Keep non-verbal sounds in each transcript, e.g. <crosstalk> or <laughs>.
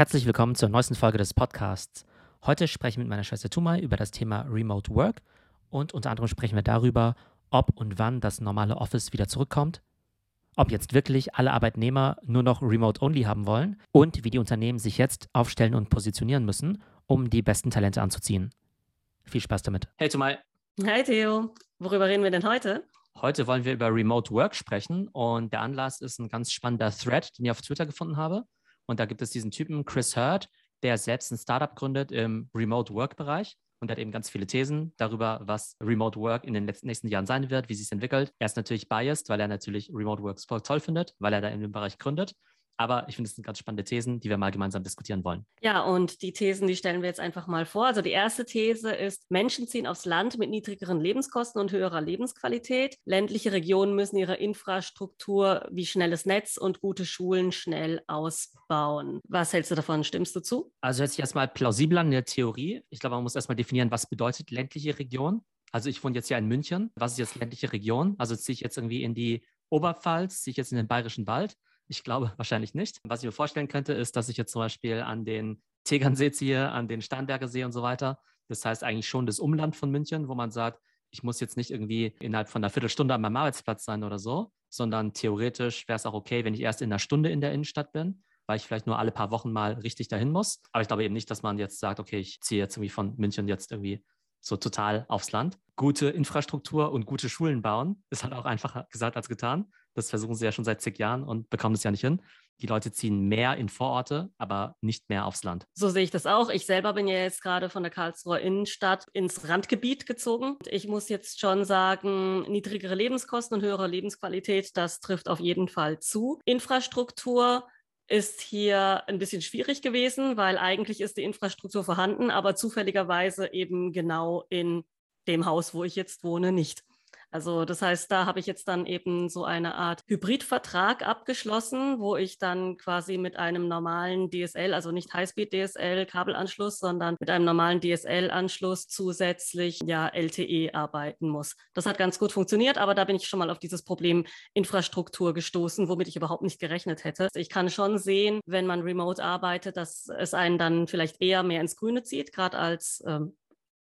Herzlich willkommen zur neuesten Folge des Podcasts. Heute spreche ich mit meiner Schwester Tumai über das Thema Remote Work und unter anderem sprechen wir darüber, ob und wann das normale Office wieder zurückkommt, ob jetzt wirklich alle Arbeitnehmer nur noch Remote-Only haben wollen und wie die Unternehmen sich jetzt aufstellen und positionieren müssen, um die besten Talente anzuziehen. Viel Spaß damit. Hey Tumai. Hi Theo. Worüber reden wir denn heute? Heute wollen wir über Remote Work sprechen und der Anlass ist ein ganz spannender Thread, den ich auf Twitter gefunden habe. Und da gibt es diesen Typen, Chris Hurd, der selbst ein Startup gründet im Remote Work-Bereich und hat eben ganz viele Thesen darüber, was Remote Work in den nächsten Jahren sein wird, wie sich es entwickelt. Er ist natürlich biased, weil er natürlich Remote Work voll toll findet, weil er da in dem Bereich gründet. Aber ich finde, es sind ganz spannende Thesen, die wir mal gemeinsam diskutieren wollen. Ja, und die Thesen, die stellen wir jetzt einfach mal vor. Also die erste These ist, Menschen ziehen aufs Land mit niedrigeren Lebenskosten und höherer Lebensqualität. Ländliche Regionen müssen ihre Infrastruktur wie schnelles Netz und gute Schulen schnell ausbauen. Was hältst du davon? Stimmst du zu? Also hört sich erstmal plausibel an in der Theorie. Ich glaube, man muss erstmal definieren, was bedeutet ländliche Region. Also ich wohne jetzt ja in München. Was ist jetzt ländliche Region? Also ziehe ich jetzt irgendwie in die Oberpfalz, ziehe ich jetzt in den Bayerischen Wald ich glaube wahrscheinlich nicht. Was ich mir vorstellen könnte, ist, dass ich jetzt zum Beispiel an den Tegernsee ziehe, an den Starnberger See und so weiter. Das heißt eigentlich schon das Umland von München, wo man sagt, ich muss jetzt nicht irgendwie innerhalb von einer Viertelstunde an meinem Arbeitsplatz sein oder so, sondern theoretisch wäre es auch okay, wenn ich erst in einer Stunde in der Innenstadt bin, weil ich vielleicht nur alle paar Wochen mal richtig dahin muss. Aber ich glaube eben nicht, dass man jetzt sagt, okay, ich ziehe jetzt irgendwie von München jetzt irgendwie so total aufs Land. Gute Infrastruktur und gute Schulen bauen ist halt auch einfacher gesagt als getan. Das versuchen sie ja schon seit zig Jahren und bekommen es ja nicht hin. Die Leute ziehen mehr in Vororte, aber nicht mehr aufs Land. So sehe ich das auch. Ich selber bin ja jetzt gerade von der Karlsruher Innenstadt ins Randgebiet gezogen. Ich muss jetzt schon sagen, niedrigere Lebenskosten und höhere Lebensqualität, das trifft auf jeden Fall zu. Infrastruktur ist hier ein bisschen schwierig gewesen, weil eigentlich ist die Infrastruktur vorhanden, aber zufälligerweise eben genau in dem Haus, wo ich jetzt wohne, nicht. Also das heißt, da habe ich jetzt dann eben so eine Art Hybridvertrag abgeschlossen, wo ich dann quasi mit einem normalen DSL, also nicht Highspeed DSL Kabelanschluss, sondern mit einem normalen DSL Anschluss zusätzlich ja LTE arbeiten muss. Das hat ganz gut funktioniert, aber da bin ich schon mal auf dieses Problem Infrastruktur gestoßen, womit ich überhaupt nicht gerechnet hätte. Ich kann schon sehen, wenn man remote arbeitet, dass es einen dann vielleicht eher mehr ins Grüne zieht, gerade als ähm,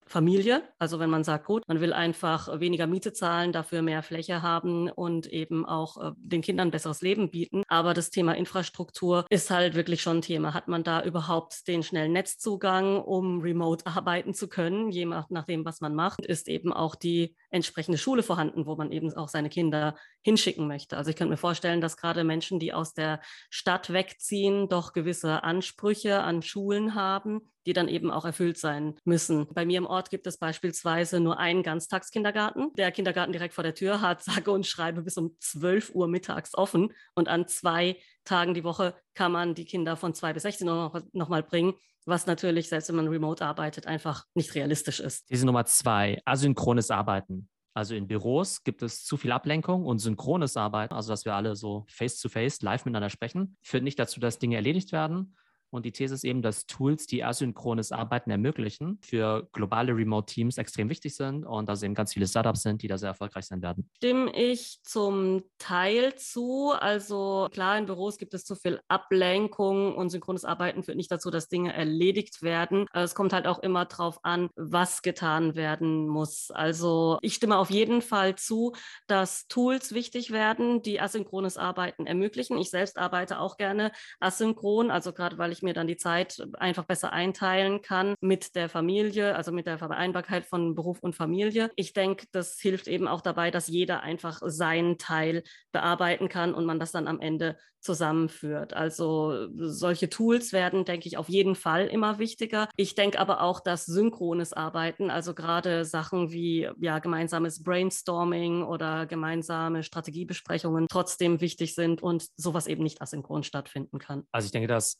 Familie. Also wenn man sagt, gut, man will einfach weniger Miete zahlen, dafür mehr Fläche haben und eben auch äh, den Kindern besseres Leben bieten. Aber das Thema Infrastruktur ist halt wirklich schon ein Thema. Hat man da überhaupt den schnellen Netzzugang, um remote arbeiten zu können, je nachdem, was man macht, ist eben auch die entsprechende Schule vorhanden, wo man eben auch seine Kinder hinschicken möchte. Also ich könnte mir vorstellen, dass gerade Menschen, die aus der Stadt wegziehen, doch gewisse Ansprüche an Schulen haben, die dann eben auch erfüllt sein müssen. Bei mir im Ort gibt es beispielsweise nur einen Ganztagskindergarten. Der Kindergarten direkt vor der Tür hat sage und schreibe bis um 12 Uhr mittags offen und an zwei Tagen die Woche kann man die Kinder von zwei bis 16 Uhr noch, noch mal bringen, was natürlich, selbst wenn man remote arbeitet, einfach nicht realistisch ist. Diese Nummer zwei, asynchrones Arbeiten. Also in Büros gibt es zu viel Ablenkung und synchrones Arbeiten, also dass wir alle so face-to-face -face, live miteinander sprechen, führt nicht dazu, dass Dinge erledigt werden, und die These ist eben, dass Tools, die asynchrones Arbeiten ermöglichen, für globale Remote-Teams extrem wichtig sind und dass eben ganz viele Startups sind, die da sehr erfolgreich sein werden. Stimme ich zum Teil zu. Also klar, in Büros gibt es zu viel Ablenkung und synchrones Arbeiten führt nicht dazu, dass Dinge erledigt werden. Es kommt halt auch immer darauf an, was getan werden muss. Also ich stimme auf jeden Fall zu, dass Tools wichtig werden, die asynchrones Arbeiten ermöglichen. Ich selbst arbeite auch gerne asynchron, also gerade weil ich ich mir dann die Zeit einfach besser einteilen kann mit der Familie, also mit der Vereinbarkeit von Beruf und Familie. Ich denke, das hilft eben auch dabei, dass jeder einfach seinen Teil bearbeiten kann und man das dann am Ende zusammenführt. Also solche Tools werden, denke ich, auf jeden Fall immer wichtiger. Ich denke aber auch, dass synchrones Arbeiten, also gerade Sachen wie ja, gemeinsames Brainstorming oder gemeinsame Strategiebesprechungen trotzdem wichtig sind und sowas eben nicht asynchron stattfinden kann. Also ich denke, dass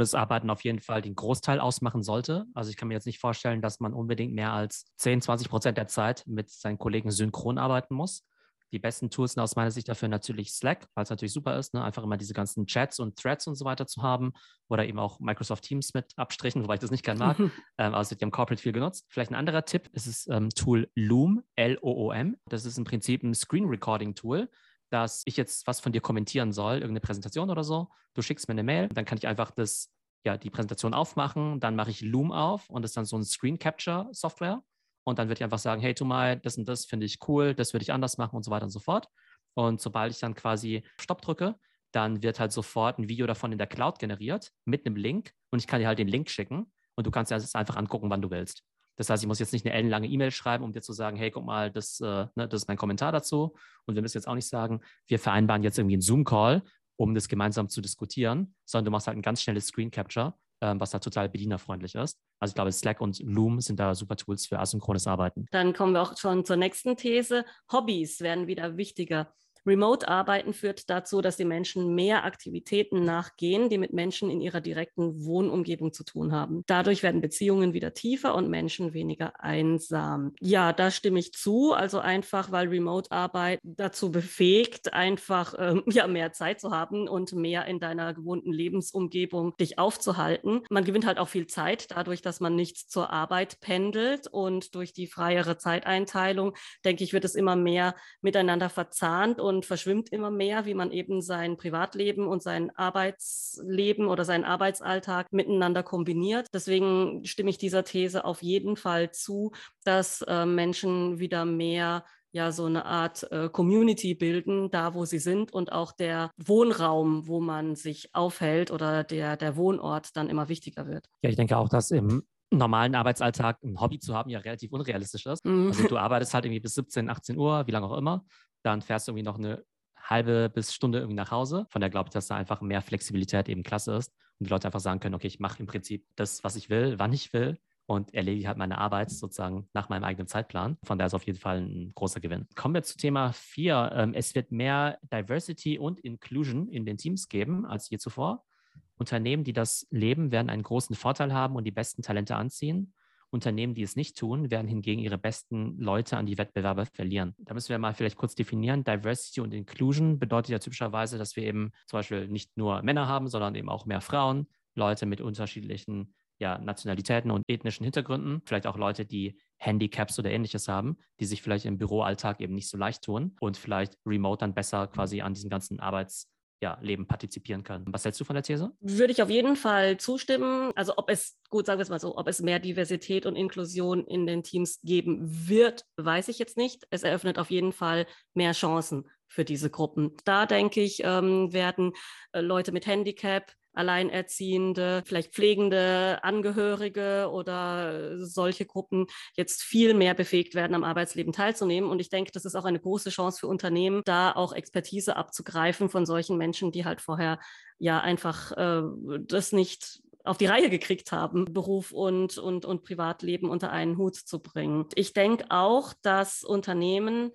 asynchrones Arbeiten auf jeden Fall den Großteil ausmachen sollte. Also ich kann mir jetzt nicht vorstellen, dass man unbedingt mehr als 10, 20 Prozent der Zeit mit seinen Kollegen synchron arbeiten muss. Die besten Tools sind aus meiner Sicht dafür natürlich Slack, weil es natürlich super ist, ne? einfach immer diese ganzen Chats und Threads und so weiter zu haben oder eben auch Microsoft Teams mit Abstrichen, <laughs> wobei ich das nicht gerne mag, <laughs> ähm, aber es wird ja im Corporate viel genutzt. Vielleicht ein anderer Tipp ist das ähm, Tool Loom, L-O-O-M. Das ist im Prinzip ein Screen Recording Tool dass ich jetzt was von dir kommentieren soll, irgendeine Präsentation oder so. Du schickst mir eine Mail, dann kann ich einfach das ja, die Präsentation aufmachen, dann mache ich Loom auf und das ist dann so ein Screen Capture Software. Und dann würde ich einfach sagen, hey, tu mal, das und das finde ich cool, das würde ich anders machen und so weiter und so fort. Und sobald ich dann quasi Stopp drücke, dann wird halt sofort ein Video davon in der Cloud generiert mit einem Link und ich kann dir halt den Link schicken und du kannst dir das einfach angucken, wann du willst. Das heißt, ich muss jetzt nicht eine ellenlange E-Mail schreiben, um dir zu sagen, hey, guck mal, das, äh, ne, das ist mein Kommentar dazu. Und wir müssen jetzt auch nicht sagen, wir vereinbaren jetzt irgendwie einen Zoom-Call, um das gemeinsam zu diskutieren, sondern du machst halt ein ganz schnelles Screen Capture, ähm, was da total bedienerfreundlich ist. Also ich glaube, Slack und Loom sind da super Tools für asynchrones Arbeiten. Dann kommen wir auch schon zur nächsten These. Hobbys werden wieder wichtiger. Remote-Arbeiten führt dazu, dass die Menschen mehr Aktivitäten nachgehen, die mit Menschen in ihrer direkten Wohnumgebung zu tun haben. Dadurch werden Beziehungen wieder tiefer und Menschen weniger einsam. Ja, da stimme ich zu. Also einfach, weil Remote-Arbeit dazu befähigt, einfach ähm, <laughs> ja, mehr Zeit zu haben und mehr in deiner gewohnten Lebensumgebung dich aufzuhalten. Man gewinnt halt auch viel Zeit dadurch, dass man nicht zur Arbeit pendelt und durch die freiere Zeiteinteilung, denke ich, wird es immer mehr miteinander verzahnt und verschwimmt immer mehr, wie man eben sein Privatleben und sein Arbeitsleben oder seinen Arbeitsalltag miteinander kombiniert. Deswegen stimme ich dieser These auf jeden Fall zu, dass äh, Menschen wieder mehr ja so eine Art äh, Community bilden, da wo sie sind und auch der Wohnraum, wo man sich aufhält oder der, der Wohnort dann immer wichtiger wird. Ja, ich denke auch, dass im normalen Arbeitsalltag ein Hobby zu haben ja relativ unrealistisch ist. Mhm. Also du <laughs> arbeitest halt irgendwie bis 17, 18 Uhr, wie lange auch immer dann fährst du irgendwie noch eine halbe bis Stunde irgendwie nach Hause. Von der glaube ich, dass da einfach mehr Flexibilität eben klasse ist und die Leute einfach sagen können, okay, ich mache im Prinzip das, was ich will, wann ich will und erledige halt meine Arbeit sozusagen nach meinem eigenen Zeitplan. Von daher ist auf jeden Fall ein großer Gewinn. Kommen wir zu Thema 4. Ähm, es wird mehr Diversity und Inclusion in den Teams geben als je zuvor. Unternehmen, die das leben, werden einen großen Vorteil haben und die besten Talente anziehen. Unternehmen, die es nicht tun, werden hingegen ihre besten Leute an die Wettbewerber verlieren. Da müssen wir mal vielleicht kurz definieren. Diversity und Inclusion bedeutet ja typischerweise, dass wir eben zum Beispiel nicht nur Männer haben, sondern eben auch mehr Frauen, Leute mit unterschiedlichen ja, Nationalitäten und ethnischen Hintergründen, vielleicht auch Leute, die Handicaps oder ähnliches haben, die sich vielleicht im Büroalltag eben nicht so leicht tun und vielleicht remote dann besser quasi an diesem ganzen Arbeits ja, Leben partizipieren können. Was hältst du von der These? Würde ich auf jeden Fall zustimmen. Also ob es, gut, sagen wir es mal so, ob es mehr Diversität und Inklusion in den Teams geben wird, weiß ich jetzt nicht. Es eröffnet auf jeden Fall mehr Chancen für diese Gruppen. Da denke ich, ähm, werden äh, Leute mit Handicap, Alleinerziehende, vielleicht pflegende Angehörige oder solche Gruppen jetzt viel mehr befähigt werden, am Arbeitsleben teilzunehmen. Und ich denke, das ist auch eine große Chance für Unternehmen, da auch Expertise abzugreifen von solchen Menschen, die halt vorher ja einfach äh, das nicht auf die Reihe gekriegt haben, Beruf und, und, und Privatleben unter einen Hut zu bringen. Ich denke auch, dass Unternehmen,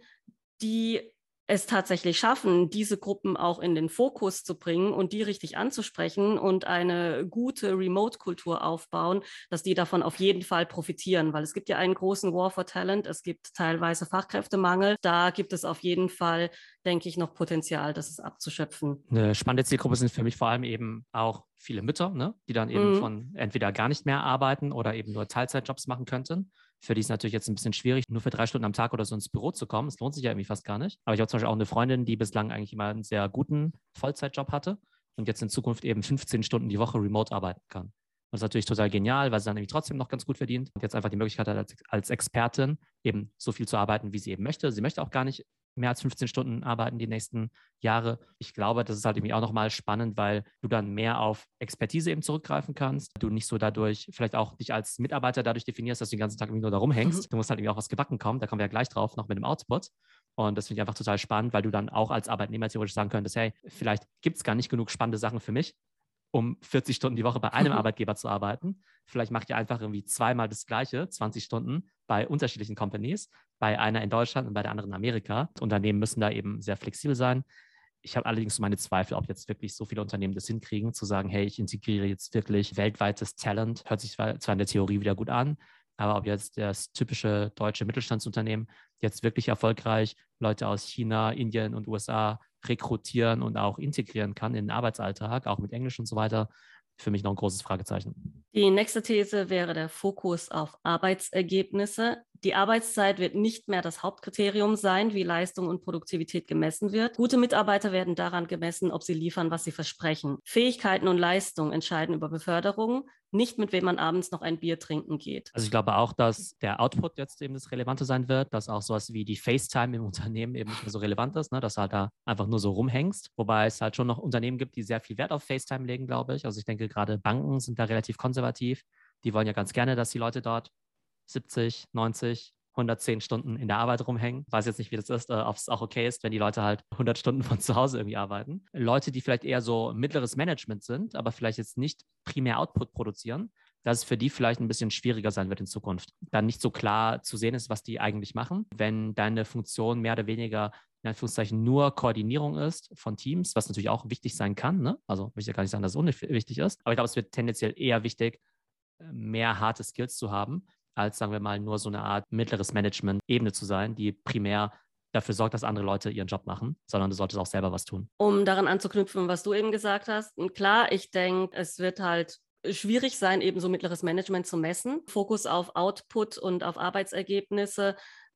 die es tatsächlich schaffen, diese Gruppen auch in den Fokus zu bringen und die richtig anzusprechen und eine gute Remote-Kultur aufbauen, dass die davon auf jeden Fall profitieren, weil es gibt ja einen großen War for Talent, es gibt teilweise Fachkräftemangel, da gibt es auf jeden Fall, denke ich, noch Potenzial, das ist abzuschöpfen. Eine spannende Zielgruppe sind für mich vor allem eben auch viele Mütter, ne, die dann eben mhm. von entweder gar nicht mehr arbeiten oder eben nur Teilzeitjobs machen könnten. Für die ist natürlich jetzt ein bisschen schwierig, nur für drei Stunden am Tag oder so ins Büro zu kommen. Es lohnt sich ja irgendwie fast gar nicht. Aber ich habe zum Beispiel auch eine Freundin, die bislang eigentlich immer einen sehr guten Vollzeitjob hatte und jetzt in Zukunft eben 15 Stunden die Woche remote arbeiten kann. Das ist natürlich total genial, weil sie dann nämlich trotzdem noch ganz gut verdient und jetzt einfach die Möglichkeit hat, als, als Expertin eben so viel zu arbeiten, wie sie eben möchte. Sie möchte auch gar nicht mehr als 15 Stunden arbeiten die nächsten Jahre. Ich glaube, das ist halt irgendwie auch nochmal spannend, weil du dann mehr auf Expertise eben zurückgreifen kannst. Du nicht so dadurch, vielleicht auch dich als Mitarbeiter dadurch definierst, dass du den ganzen Tag irgendwie nur da rumhängst. Mhm. Du musst halt irgendwie auch was gebacken kommen. Da kommen wir ja gleich drauf, noch mit dem Output. Und das finde ich einfach total spannend, weil du dann auch als Arbeitnehmer theoretisch sagen könntest, hey, vielleicht gibt es gar nicht genug spannende Sachen für mich um 40 Stunden die Woche bei einem <laughs> Arbeitgeber zu arbeiten. Vielleicht macht ihr einfach irgendwie zweimal das Gleiche, 20 Stunden bei unterschiedlichen Companies, bei einer in Deutschland und bei der anderen in Amerika. Unternehmen müssen da eben sehr flexibel sein. Ich habe allerdings meine Zweifel, ob jetzt wirklich so viele Unternehmen das hinkriegen, zu sagen, hey, ich integriere jetzt wirklich weltweites Talent. Hört sich zwar in der Theorie wieder gut an, aber ob jetzt das typische deutsche Mittelstandsunternehmen jetzt wirklich erfolgreich Leute aus China, Indien und USA rekrutieren und auch integrieren kann in den Arbeitsalltag, auch mit Englisch und so weiter, für mich noch ein großes Fragezeichen. Die nächste These wäre der Fokus auf Arbeitsergebnisse. Die Arbeitszeit wird nicht mehr das Hauptkriterium sein, wie Leistung und Produktivität gemessen wird. Gute Mitarbeiter werden daran gemessen, ob sie liefern, was sie versprechen. Fähigkeiten und Leistung entscheiden über Beförderung, nicht mit wem man abends noch ein Bier trinken geht. Also ich glaube auch, dass der Output jetzt eben das Relevante sein wird, dass auch sowas wie die FaceTime im Unternehmen eben nicht mehr so relevant ist, ne? dass du halt da einfach nur so rumhängst. Wobei es halt schon noch Unternehmen gibt, die sehr viel Wert auf FaceTime legen, glaube ich. Also ich denke gerade Banken sind da relativ konservativ. Die wollen ja ganz gerne, dass die Leute dort 70, 90, 110 Stunden in der Arbeit rumhängen. Weiß jetzt nicht, wie das ist, äh, ob es auch okay ist, wenn die Leute halt 100 Stunden von zu Hause irgendwie arbeiten. Leute, die vielleicht eher so mittleres Management sind, aber vielleicht jetzt nicht primär Output produzieren, dass es für die vielleicht ein bisschen schwieriger sein wird in Zukunft. Dann nicht so klar zu sehen ist, was die eigentlich machen. Wenn deine Funktion mehr oder weniger in Anführungszeichen nur Koordinierung ist von Teams, was natürlich auch wichtig sein kann. Ne? Also will ich ja gar nicht sagen, dass es unwichtig ist. Aber ich glaube, es wird tendenziell eher wichtig, mehr harte Skills zu haben, als sagen wir mal nur so eine Art mittleres Management-Ebene zu sein, die primär dafür sorgt, dass andere Leute ihren Job machen, sondern du solltest auch selber was tun. Um daran anzuknüpfen, was du eben gesagt hast, klar, ich denke, es wird halt schwierig sein, eben so mittleres Management zu messen. Fokus auf Output und auf Arbeitsergebnisse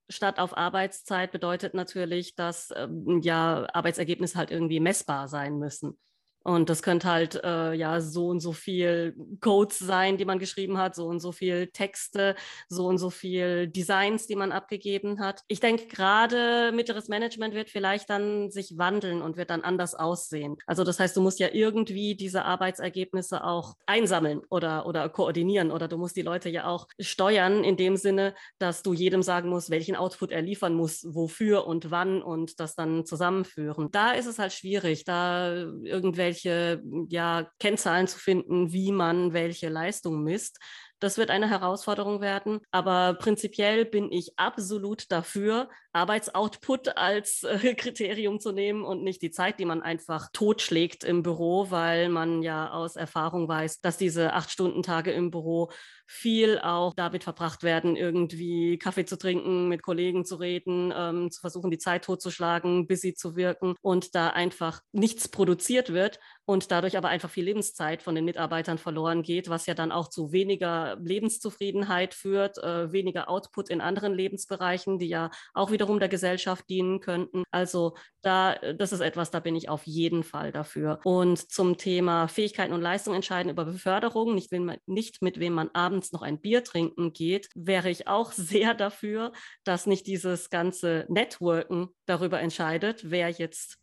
statt auf Arbeitszeit bedeutet natürlich, dass ähm, ja Arbeitsergebnisse halt irgendwie messbar sein müssen. Und das könnte halt äh, ja so und so viel Codes sein, die man geschrieben hat, so und so viel Texte, so und so viel Designs, die man abgegeben hat. Ich denke, gerade mittleres Management wird vielleicht dann sich wandeln und wird dann anders aussehen. Also das heißt, du musst ja irgendwie diese Arbeitsergebnisse auch einsammeln oder, oder koordinieren oder du musst die Leute ja auch steuern in dem Sinne, dass du jedem sagen musst, welchen Output er liefern muss, wofür und wann und das dann zusammenführen. Da ist es halt schwierig, da irgendwelche irgendwelche ja, Kennzahlen zu finden, wie man welche Leistung misst. Das wird eine Herausforderung werden. Aber prinzipiell bin ich absolut dafür, Arbeitsoutput als äh, <laughs> Kriterium zu nehmen und nicht die Zeit, die man einfach totschlägt im Büro, weil man ja aus Erfahrung weiß, dass diese Acht-Stunden-Tage im Büro viel auch damit verbracht werden, irgendwie Kaffee zu trinken, mit Kollegen zu reden, ähm, zu versuchen, die Zeit totzuschlagen, busy zu wirken und da einfach nichts produziert wird und dadurch aber einfach viel Lebenszeit von den Mitarbeitern verloren geht, was ja dann auch zu weniger Lebenszufriedenheit führt, äh, weniger Output in anderen Lebensbereichen, die ja auch wiederum der Gesellschaft dienen könnten. Also da, das ist etwas, da bin ich auf jeden Fall dafür. Und zum Thema Fähigkeiten und Leistung entscheiden über Beförderung, nicht, man, nicht mit wem man abends noch ein Bier trinken geht, wäre ich auch <laughs> sehr dafür, dass nicht dieses ganze Networken darüber entscheidet, wer jetzt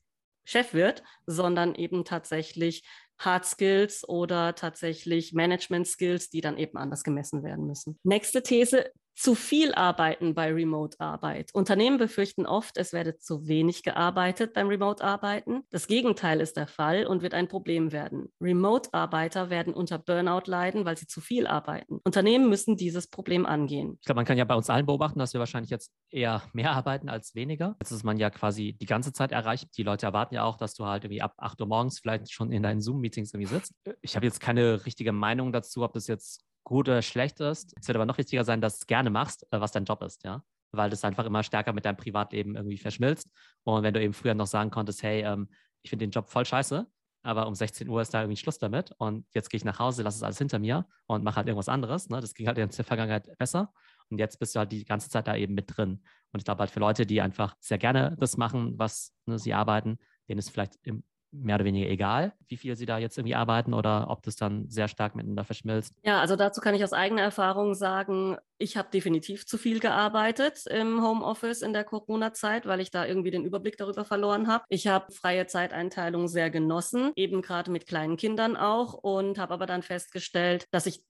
Chef wird, sondern eben tatsächlich Hard Skills oder tatsächlich Management Skills, die dann eben anders gemessen werden müssen. Nächste These, zu viel arbeiten bei Remote-Arbeit. Unternehmen befürchten oft, es werde zu wenig gearbeitet beim Remote-Arbeiten. Das Gegenteil ist der Fall und wird ein Problem werden. Remote-Arbeiter werden unter Burnout leiden, weil sie zu viel arbeiten. Unternehmen müssen dieses Problem angehen. Ich glaube, man kann ja bei uns allen beobachten, dass wir wahrscheinlich jetzt eher mehr arbeiten als weniger. Jetzt ist man ja quasi die ganze Zeit erreicht. Die Leute erwarten ja auch, dass du halt irgendwie ab 8 Uhr morgens vielleicht schon in deinen Zoom-Meetings irgendwie sitzt. Ich habe jetzt keine richtige Meinung dazu, ob das jetzt gut oder schlecht ist. Es wird aber noch wichtiger sein, dass du es gerne machst, äh, was dein Job ist, ja. Weil das einfach immer stärker mit deinem Privatleben irgendwie verschmilzt. Und wenn du eben früher noch sagen konntest, hey, ähm, ich finde den Job voll scheiße, aber um 16 Uhr ist da irgendwie Schluss damit und jetzt gehe ich nach Hause, lasse es alles hinter mir und mache halt irgendwas anderes. Ne? Das ging halt in der Vergangenheit besser. Und jetzt bist du halt die ganze Zeit da eben mit drin. Und ich glaube halt für Leute, die einfach sehr gerne das machen, was ne, sie arbeiten, denen ist vielleicht im mehr oder weniger egal, wie viel sie da jetzt irgendwie arbeiten oder ob das dann sehr stark miteinander verschmilzt? Ja, also dazu kann ich aus eigener Erfahrung sagen, ich habe definitiv zu viel gearbeitet im Homeoffice in der Corona-Zeit, weil ich da irgendwie den Überblick darüber verloren habe. Ich habe freie Zeiteinteilung sehr genossen, eben gerade mit kleinen Kindern auch und habe aber dann festgestellt, dass ich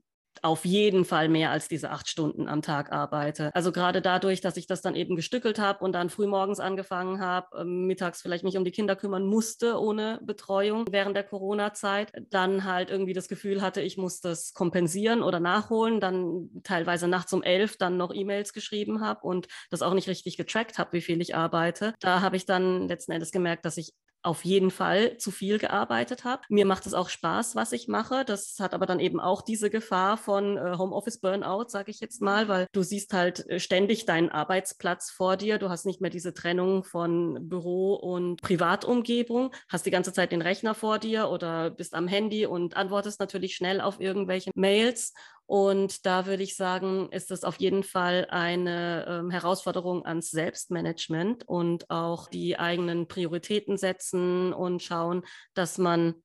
auf jeden Fall mehr als diese acht Stunden am Tag arbeite. Also gerade dadurch, dass ich das dann eben gestückelt habe und dann frühmorgens angefangen habe, ähm, mittags vielleicht mich um die Kinder kümmern musste ohne Betreuung während der Corona-Zeit, dann halt irgendwie das Gefühl hatte, ich muss das kompensieren oder nachholen, dann teilweise nachts um elf dann noch E-Mails geschrieben habe und das auch nicht richtig getrackt habe, wie viel ich arbeite. Da habe ich dann letzten Endes gemerkt, dass ich auf jeden Fall zu viel gearbeitet habe. Mir macht es auch Spaß, was ich mache. Das hat aber dann eben auch diese Gefahr von äh, Homeoffice Burnout, sage ich jetzt mal, weil du siehst halt äh, ständig deinen Arbeitsplatz vor dir. Du hast nicht mehr diese Trennung von Büro und Privatumgebung, hast die ganze Zeit den Rechner vor dir oder bist am Handy und antwortest natürlich schnell auf irgendwelche Mails Und da würde ich sagen, ist es auf jeden Fall eine ähm, Herausforderung ans Selbstmanagement und auch die eigenen Prioritäten setzen und schauen, dass man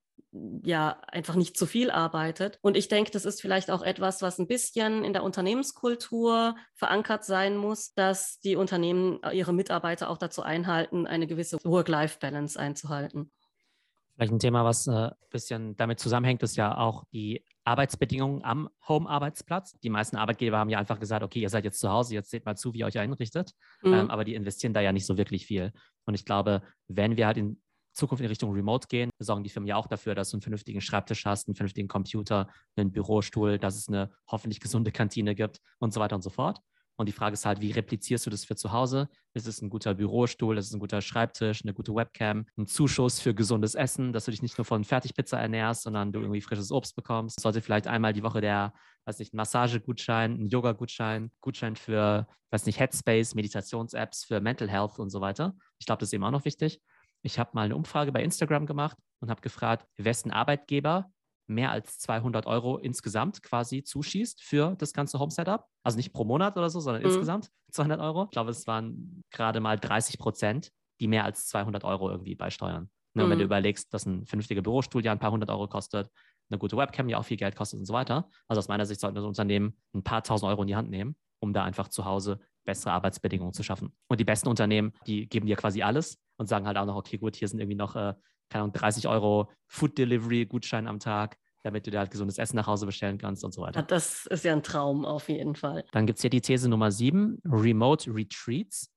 ja einfach nicht zu viel arbeitet. Und ich denke, das ist vielleicht auch etwas, was ein bisschen in der Unternehmenskultur verankert sein muss, dass die Unternehmen ihre Mitarbeiter auch dazu einhalten, eine gewisse Work-Life-Balance einzuhalten. Vielleicht ein Thema, was ein äh, bisschen damit zusammenhängt, ist ja auch die Arbeitsbedingungen am Home-Arbeitsplatz. Die meisten Arbeitgeber haben ja einfach gesagt, okay, ihr seid jetzt zu Hause, jetzt seht mal zu, wie ihr euch einrichtet. Mhm. Ähm, aber die investieren da ja nicht so wirklich viel. Und ich glaube, wenn wir halt in Zukunft in Richtung Remote gehen, sorgen die Firmen ja auch dafür, dass du einen vernünftigen Schreibtisch hast, einen vernünftigen Computer, einen Bürostuhl, dass es eine hoffentlich gesunde Kantine gibt und so weiter und so fort. Und die Frage ist halt, wie replizierst du das für zu Hause? Ist es ein guter Bürostuhl? Ist es ein guter Schreibtisch? Eine gute Webcam? Ein Zuschuss für gesundes Essen, dass du dich nicht nur von Fertigpizza ernährst, sondern du irgendwie frisches Obst bekommst? Sollte vielleicht einmal die Woche der, weiß nicht, Massagegutschein, ein Yoga-Gutschein, Gutschein für, weiß nicht, Headspace, Meditations-Apps für Mental Health und so weiter. Ich glaube, das ist eben auch noch wichtig. Ich habe mal eine Umfrage bei Instagram gemacht und habe gefragt, wessen Arbeitgeber mehr als 200 Euro insgesamt quasi zuschießt für das ganze Home-Setup. Also nicht pro Monat oder so, sondern mhm. insgesamt <laughs> 200 Euro. Ich glaube, es waren gerade mal 30 Prozent, die mehr als 200 Euro irgendwie beisteuern. Ne, mhm. Wenn du mhm. überlegst, dass ein vernünftiger Bürostuhl ja ein paar hundert Euro kostet, eine gute Webcam ja auch viel Geld kostet und so weiter. Also aus meiner Sicht sollten das Unternehmen ein paar tausend Euro in die Hand nehmen, um da einfach zu Hause bessere Arbeitsbedingungen zu schaffen. Und die besten Unternehmen, die geben dir quasi alles und sagen halt auch noch, okay, gut, hier sind irgendwie noch, äh, keine Ahnung, 30 Euro Food Delivery Gutschein am Tag, damit du dir halt gesundes Essen nach Hause bestellen kannst und so weiter. Das ist ja ein Traum auf jeden Fall. Dann gibt es hier die These Nummer 7, Remote Retreats.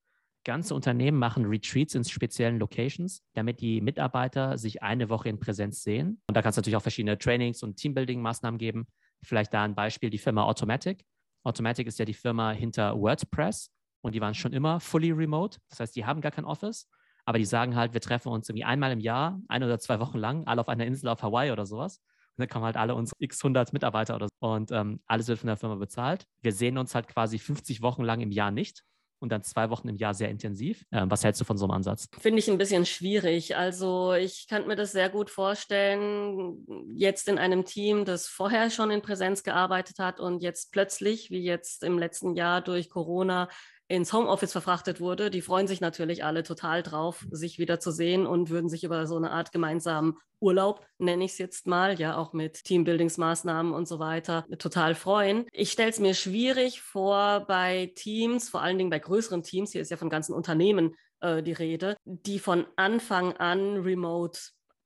Ganze Unternehmen machen Retreats in speziellen Locations, damit die Mitarbeiter sich eine Woche in Präsenz sehen. Und da kann es natürlich auch verschiedene Trainings und Teambuilding-Maßnahmen geben. Vielleicht da ein Beispiel, die Firma Automatic. Automatic ist ja die Firma hinter WordPress und die waren schon immer fully remote. Das heißt, die haben gar kein Office, aber die sagen halt, wir treffen uns irgendwie einmal im Jahr, ein oder zwei Wochen lang, alle auf einer Insel auf Hawaii oder sowas. Und dann kommen halt alle unsere x 100 Mitarbeiter oder so. Und ähm, alles wird von der Firma bezahlt. Wir sehen uns halt quasi 50 Wochen lang im Jahr nicht und dann zwei Wochen im Jahr sehr intensiv. Ähm, was hältst du von so einem Ansatz? Finde ich ein bisschen schwierig. Also ich kann mir das sehr gut vorstellen, jetzt in einem Team, das vorher schon in Präsenz gearbeitet hat und jetzt plötzlich, wie jetzt im letzten Jahr durch Corona, ins Homeoffice verfrachtet wurde. Die freuen sich natürlich alle total drauf, sich wieder zu sehen und würden sich über so eine Art gemeinsamen Urlaub, nenne ich es jetzt mal, ja auch mit Teambuildingsmaßnahmen und so weiter, total freuen. Ich stelle es mir schwierig vor bei Teams, vor allen Dingen bei größeren Teams, hier ist ja von ganzen Unternehmen äh, die Rede, die von Anfang an remote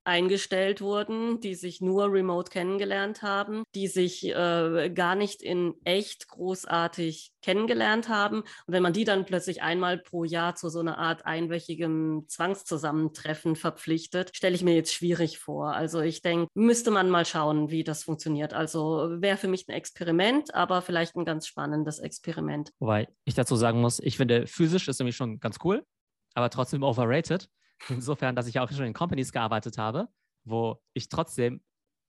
eingestellt wurden, die sich nur remote kennengelernt haben, die sich äh, gar nicht in echt großartig kennengelernt haben. Und wenn man die dann plötzlich einmal pro Jahr zu so einer Art einwöchigem Zwangszusammentreffen verpflichtet, stelle ich mir jetzt schwierig vor. Also ich denke, müsste man mal schauen, wie das funktioniert. Also wäre für mich ein Experiment, aber vielleicht ein ganz spannendes Experiment. Wobei ich dazu sagen muss, ich finde, physisch ist nämlich schon ganz cool, aber trotzdem overrated. Insofern, dass ich auch schon in Companies gearbeitet habe, wo ich trotzdem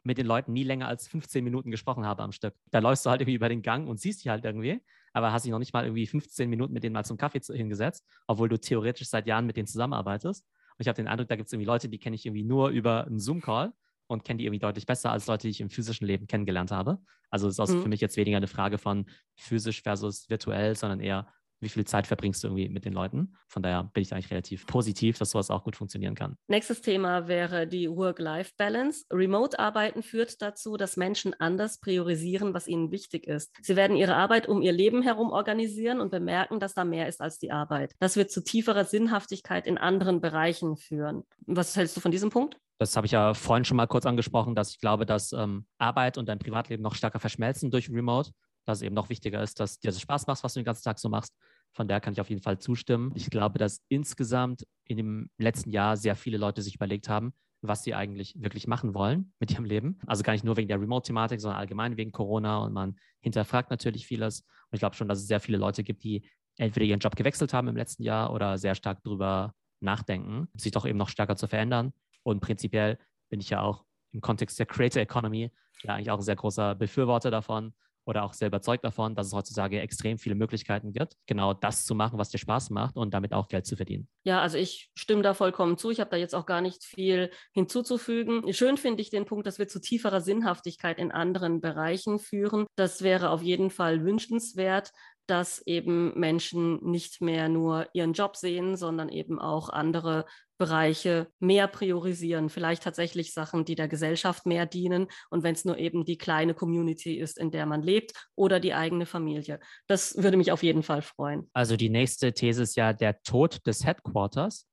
mit den Leuten nie länger als 15 Minuten gesprochen habe am Stück. Da läufst du halt irgendwie über den Gang und siehst die halt irgendwie, aber hast dich noch nicht mal irgendwie 15 Minuten mit denen mal zum Kaffee hingesetzt, obwohl du theoretisch seit Jahren mit denen zusammenarbeitest. Und ich habe den Eindruck, da gibt es irgendwie Leute, die kenne ich irgendwie nur über einen Zoom-Call und kenne die irgendwie deutlich besser als Leute, die ich im physischen Leben kennengelernt habe. Also es ist mhm. für mich jetzt weniger eine Frage von physisch versus virtuell, sondern eher wie viel Zeit verbringst du irgendwie mit den Leuten. Von daher bin ich eigentlich relativ positiv, dass sowas auch gut funktionieren kann. Nächstes Thema wäre die Work-Life-Balance. Remote-Arbeiten führt dazu, dass Menschen anders priorisieren, was ihnen wichtig ist. Sie werden ihre Arbeit um ihr Leben herum organisieren und bemerken, dass da mehr ist als die Arbeit. Das wird zu tieferer Sinnhaftigkeit in anderen Bereichen führen. Was hältst du von diesem Punkt? Das habe ich ja vorhin schon mal kurz angesprochen, dass ich glaube, dass ähm, Arbeit und dein Privatleben noch stärker verschmelzen durch Remote dass es eben noch wichtiger ist, dass dir das Spaß macht, was du den ganzen Tag so machst. Von daher kann ich auf jeden Fall zustimmen. Ich glaube, dass insgesamt in dem letzten Jahr sehr viele Leute sich überlegt haben, was sie eigentlich wirklich machen wollen mit ihrem Leben. Also gar nicht nur wegen der Remote-Thematik, sondern allgemein wegen Corona und man hinterfragt natürlich vieles. Und ich glaube schon, dass es sehr viele Leute gibt, die entweder ihren Job gewechselt haben im letzten Jahr oder sehr stark darüber nachdenken, sich doch eben noch stärker zu verändern. Und prinzipiell bin ich ja auch im Kontext der Creator Economy ja eigentlich auch ein sehr großer Befürworter davon, oder auch sehr überzeugt davon, dass es heutzutage extrem viele Möglichkeiten gibt, genau das zu machen, was dir Spaß macht und damit auch Geld zu verdienen. Ja, also ich stimme da vollkommen zu. Ich habe da jetzt auch gar nicht viel hinzuzufügen. Schön finde ich den Punkt, dass wir zu tieferer Sinnhaftigkeit in anderen Bereichen führen. Das wäre auf jeden Fall wünschenswert dass eben Menschen nicht mehr nur ihren Job sehen, sondern eben auch andere Bereiche mehr priorisieren, vielleicht tatsächlich Sachen, die der Gesellschaft mehr dienen und wenn es nur eben die kleine Community ist, in der man lebt oder die eigene Familie. Das würde mich auf jeden Fall freuen. Also die nächste These ist ja der Tod des Headquarters.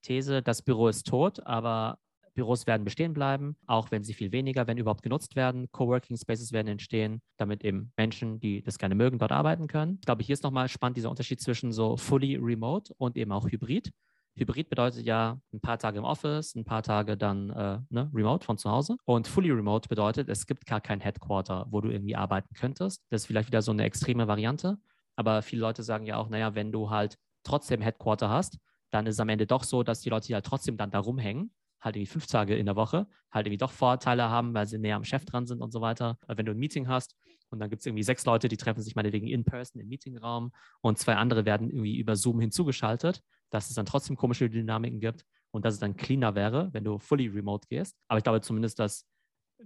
These, das Büro ist tot, aber Büros werden bestehen bleiben, auch wenn sie viel weniger, wenn überhaupt genutzt werden. Coworking Spaces werden entstehen, damit eben Menschen, die das gerne mögen, dort arbeiten können. Ich glaube, hier ist nochmal spannend dieser Unterschied zwischen so fully remote und eben auch hybrid. Hybrid bedeutet ja ein paar Tage im Office, ein paar Tage dann äh, ne, remote von zu Hause. Und fully remote bedeutet, es gibt gar kein Headquarter, wo du irgendwie arbeiten könntest. Das ist vielleicht wieder so eine extreme Variante. Aber viele Leute sagen ja auch, naja, wenn du halt trotzdem Headquarter hast, dann ist es am Ende doch so, dass die Leute halt trotzdem dann da rumhängen halt irgendwie fünf Tage in der Woche, halt irgendwie doch Vorteile haben, weil sie näher am Chef dran sind und so weiter. Wenn du ein Meeting hast und dann gibt es irgendwie sechs Leute, die treffen sich meinetwegen in person im Meetingraum und zwei andere werden irgendwie über Zoom hinzugeschaltet, dass es dann trotzdem komische Dynamiken gibt und dass es dann cleaner wäre, wenn du fully remote gehst. Aber ich glaube zumindest, dass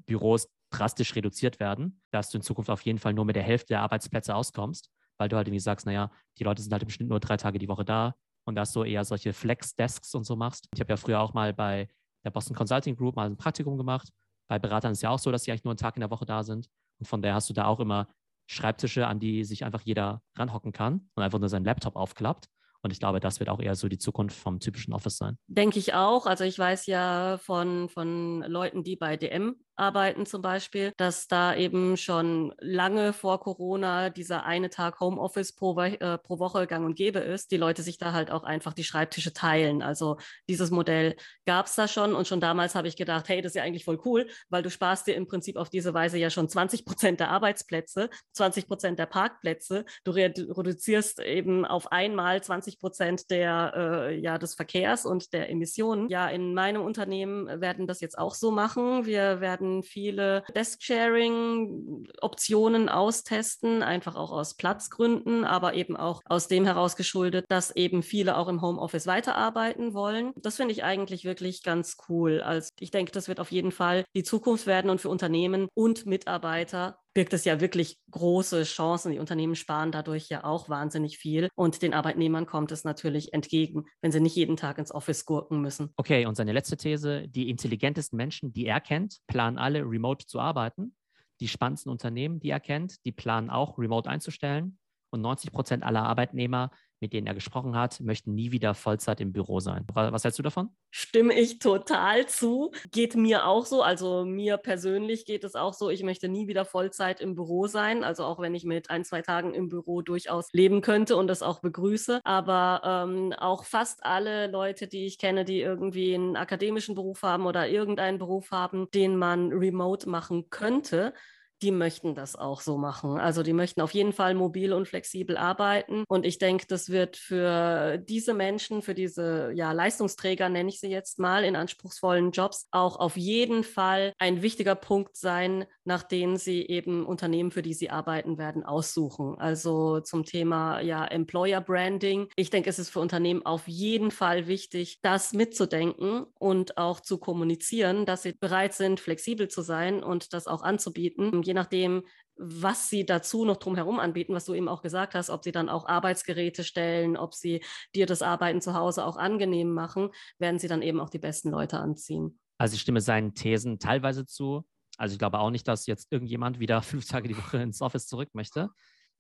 Büros drastisch reduziert werden, dass du in Zukunft auf jeden Fall nur mit der Hälfte der Arbeitsplätze auskommst, weil du halt irgendwie sagst, naja, die Leute sind halt im Schnitt nur drei Tage die Woche da und dass du eher solche Flex-Desks und so machst. Ich habe ja früher auch mal bei der Boston Consulting Group mal ein Praktikum gemacht. Bei Beratern ist es ja auch so, dass sie eigentlich nur einen Tag in der Woche da sind. Und von daher hast du da auch immer Schreibtische, an die sich einfach jeder ranhocken kann und einfach nur seinen Laptop aufklappt. Und ich glaube, das wird auch eher so die Zukunft vom typischen Office sein. Denke ich auch. Also ich weiß ja von, von Leuten, die bei DM arbeiten zum Beispiel, dass da eben schon lange vor Corona dieser eine Tag Homeoffice pro, äh, pro Woche gang und gäbe ist, die Leute sich da halt auch einfach die Schreibtische teilen. Also dieses Modell gab es da schon und schon damals habe ich gedacht, hey, das ist ja eigentlich voll cool, weil du sparst dir im Prinzip auf diese Weise ja schon 20 Prozent der Arbeitsplätze, 20 Prozent der Parkplätze. Du reduzierst eben auf einmal 20 Prozent der, äh, ja, des Verkehrs und der Emissionen. Ja, in meinem Unternehmen werden das jetzt auch so machen. Wir werden viele Desk-Sharing-Optionen austesten, einfach auch aus Platzgründen, aber eben auch aus dem heraus geschuldet, dass eben viele auch im Homeoffice weiterarbeiten wollen. Das finde ich eigentlich wirklich ganz cool. Also ich denke, das wird auf jeden Fall die Zukunft werden und für Unternehmen und Mitarbeiter birgt es ja wirklich große Chancen. Die Unternehmen sparen dadurch ja auch wahnsinnig viel und den Arbeitnehmern kommt es natürlich entgegen, wenn sie nicht jeden Tag ins Office gurken müssen. Okay, und seine letzte These, die intelligentesten Menschen, die er kennt, planen alle remote zu arbeiten. Die spannendsten Unternehmen, die er kennt, die planen auch remote einzustellen. Und 90 Prozent aller Arbeitnehmer mit denen er gesprochen hat, möchten nie wieder Vollzeit im Büro sein. Was hältst du davon? Stimme ich total zu. Geht mir auch so. Also mir persönlich geht es auch so. Ich möchte nie wieder Vollzeit im Büro sein. Also auch wenn ich mit ein, zwei Tagen im Büro durchaus leben könnte und das auch begrüße. Aber ähm, auch fast alle Leute, die ich kenne, die irgendwie einen akademischen Beruf haben oder irgendeinen Beruf haben, den man remote machen könnte, die möchten das auch so machen. Also die möchten auf jeden Fall mobil und flexibel arbeiten. Und ich denke, das wird für diese Menschen, für diese ja, Leistungsträger, nenne ich sie jetzt mal, in anspruchsvollen Jobs, auch auf jeden Fall ein wichtiger Punkt sein, nach denen sie eben Unternehmen, für die sie arbeiten werden, aussuchen. Also zum Thema ja, Employer Branding. Ich denke, es ist für Unternehmen auf jeden Fall wichtig, das mitzudenken und auch zu kommunizieren, dass sie bereit sind, flexibel zu sein und das auch anzubieten je nachdem, was sie dazu noch drumherum anbieten, was du eben auch gesagt hast, ob sie dann auch Arbeitsgeräte stellen, ob sie dir das Arbeiten zu Hause auch angenehm machen, werden sie dann eben auch die besten Leute anziehen. Also ich stimme seinen Thesen teilweise zu. Also ich glaube auch nicht, dass jetzt irgendjemand wieder <laughs> fünf Tage die Woche ins Office zurück möchte.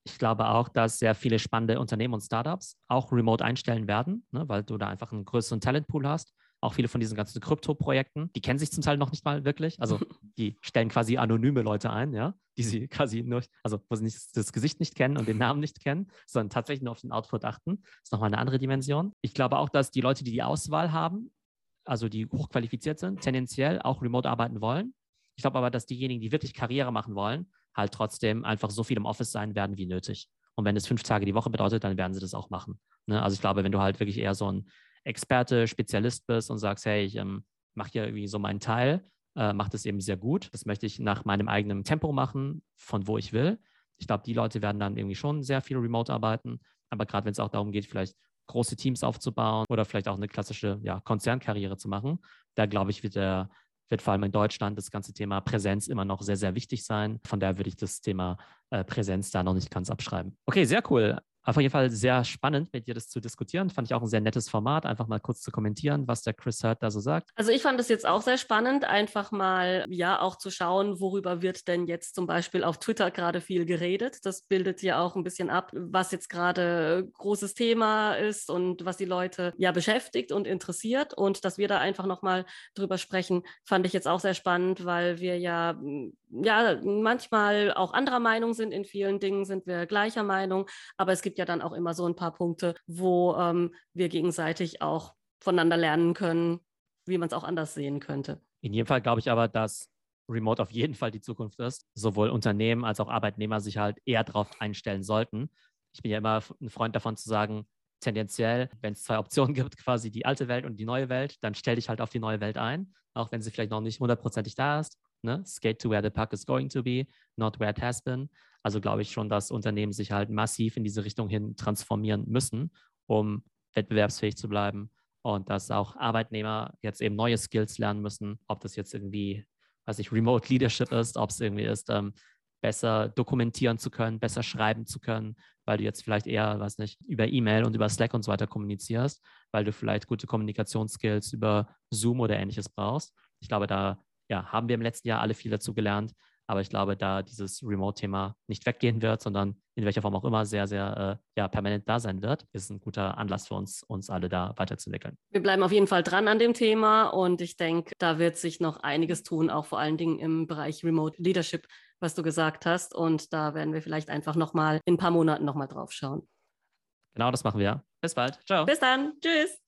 Ich glaube auch, dass sehr viele spannende Unternehmen und Startups auch remote einstellen werden, ne, weil du da einfach einen größeren Talentpool hast auch viele von diesen ganzen Krypto-Projekten, die kennen sich zum Teil noch nicht mal wirklich. Also <laughs> die stellen quasi anonyme Leute ein, ja, die sie quasi nur, also wo sie nicht, das Gesicht nicht kennen und den Namen nicht kennen, sondern tatsächlich nur auf den Output achten. Das ist nochmal eine andere Dimension. Ich glaube auch, dass die Leute, die die Auswahl haben, also die hochqualifiziert sind, tendenziell auch remote arbeiten wollen. Ich glaube aber, dass diejenigen, die wirklich Karriere machen wollen, halt trotzdem einfach so viel im Office sein werden wie nötig. Und wenn es fünf Tage die Woche bedeutet, dann werden sie das auch machen. Ne? Also ich glaube, wenn du halt wirklich eher so ein Experte, Spezialist bist und sagst, hey, ich ähm, mache hier irgendwie so meinen Teil, äh, mache das eben sehr gut. Das möchte ich nach meinem eigenen Tempo machen, von wo ich will. Ich glaube, die Leute werden dann irgendwie schon sehr viel remote arbeiten. Aber gerade wenn es auch darum geht, vielleicht große Teams aufzubauen oder vielleicht auch eine klassische ja, Konzernkarriere zu machen, da glaube ich, wird der wird vor allem in Deutschland das ganze Thema Präsenz immer noch sehr, sehr wichtig sein. Von daher würde ich das Thema äh, Präsenz da noch nicht ganz abschreiben. Okay, sehr cool. Auf jeden Fall sehr spannend, mit dir das zu diskutieren. Fand ich auch ein sehr nettes Format, einfach mal kurz zu kommentieren, was der Chris Hurt da so sagt. Also ich fand es jetzt auch sehr spannend, einfach mal ja auch zu schauen, worüber wird denn jetzt zum Beispiel auf Twitter gerade viel geredet. Das bildet ja auch ein bisschen ab, was jetzt gerade großes Thema ist und was die Leute ja beschäftigt und interessiert. Und dass wir da einfach nochmal drüber sprechen, fand ich jetzt auch sehr spannend, weil wir ja, ja manchmal auch anderer Meinung sind. In vielen Dingen sind wir gleicher Meinung, aber es gibt gibt ja dann auch immer so ein paar Punkte, wo ähm, wir gegenseitig auch voneinander lernen können, wie man es auch anders sehen könnte. In jedem Fall glaube ich aber, dass Remote auf jeden Fall die Zukunft ist. Sowohl Unternehmen als auch Arbeitnehmer sich halt eher darauf einstellen sollten. Ich bin ja immer ein Freund davon zu sagen, tendenziell, wenn es zwei Optionen <laughs> gibt, quasi die alte Welt und die neue Welt, dann stell dich halt auf die neue Welt ein, auch wenn sie vielleicht noch nicht hundertprozentig da ist. Ne? Skate to where the puck is going to be, not where it has been. Also glaube ich schon, dass Unternehmen sich halt massiv in diese Richtung hin transformieren müssen, um wettbewerbsfähig zu bleiben. Und dass auch Arbeitnehmer jetzt eben neue Skills lernen müssen, ob das jetzt irgendwie, weiß ich, Remote Leadership ist, ob es irgendwie ist, ähm, besser dokumentieren zu können, besser schreiben zu können, weil du jetzt vielleicht eher, weiß nicht, über E-Mail und über Slack und so weiter kommunizierst, weil du vielleicht gute Kommunikationsskills über Zoom oder ähnliches brauchst. Ich glaube, da ja, haben wir im letzten Jahr alle viel dazu gelernt. Aber ich glaube, da dieses Remote-Thema nicht weggehen wird, sondern in welcher Form auch immer sehr, sehr äh, ja, permanent da sein wird, ist ein guter Anlass für uns, uns alle da weiterzuentwickeln. Wir bleiben auf jeden Fall dran an dem Thema und ich denke, da wird sich noch einiges tun, auch vor allen Dingen im Bereich Remote Leadership, was du gesagt hast. Und da werden wir vielleicht einfach nochmal in ein paar Monaten nochmal drauf schauen. Genau, das machen wir. Bis bald. Ciao. Bis dann. Tschüss.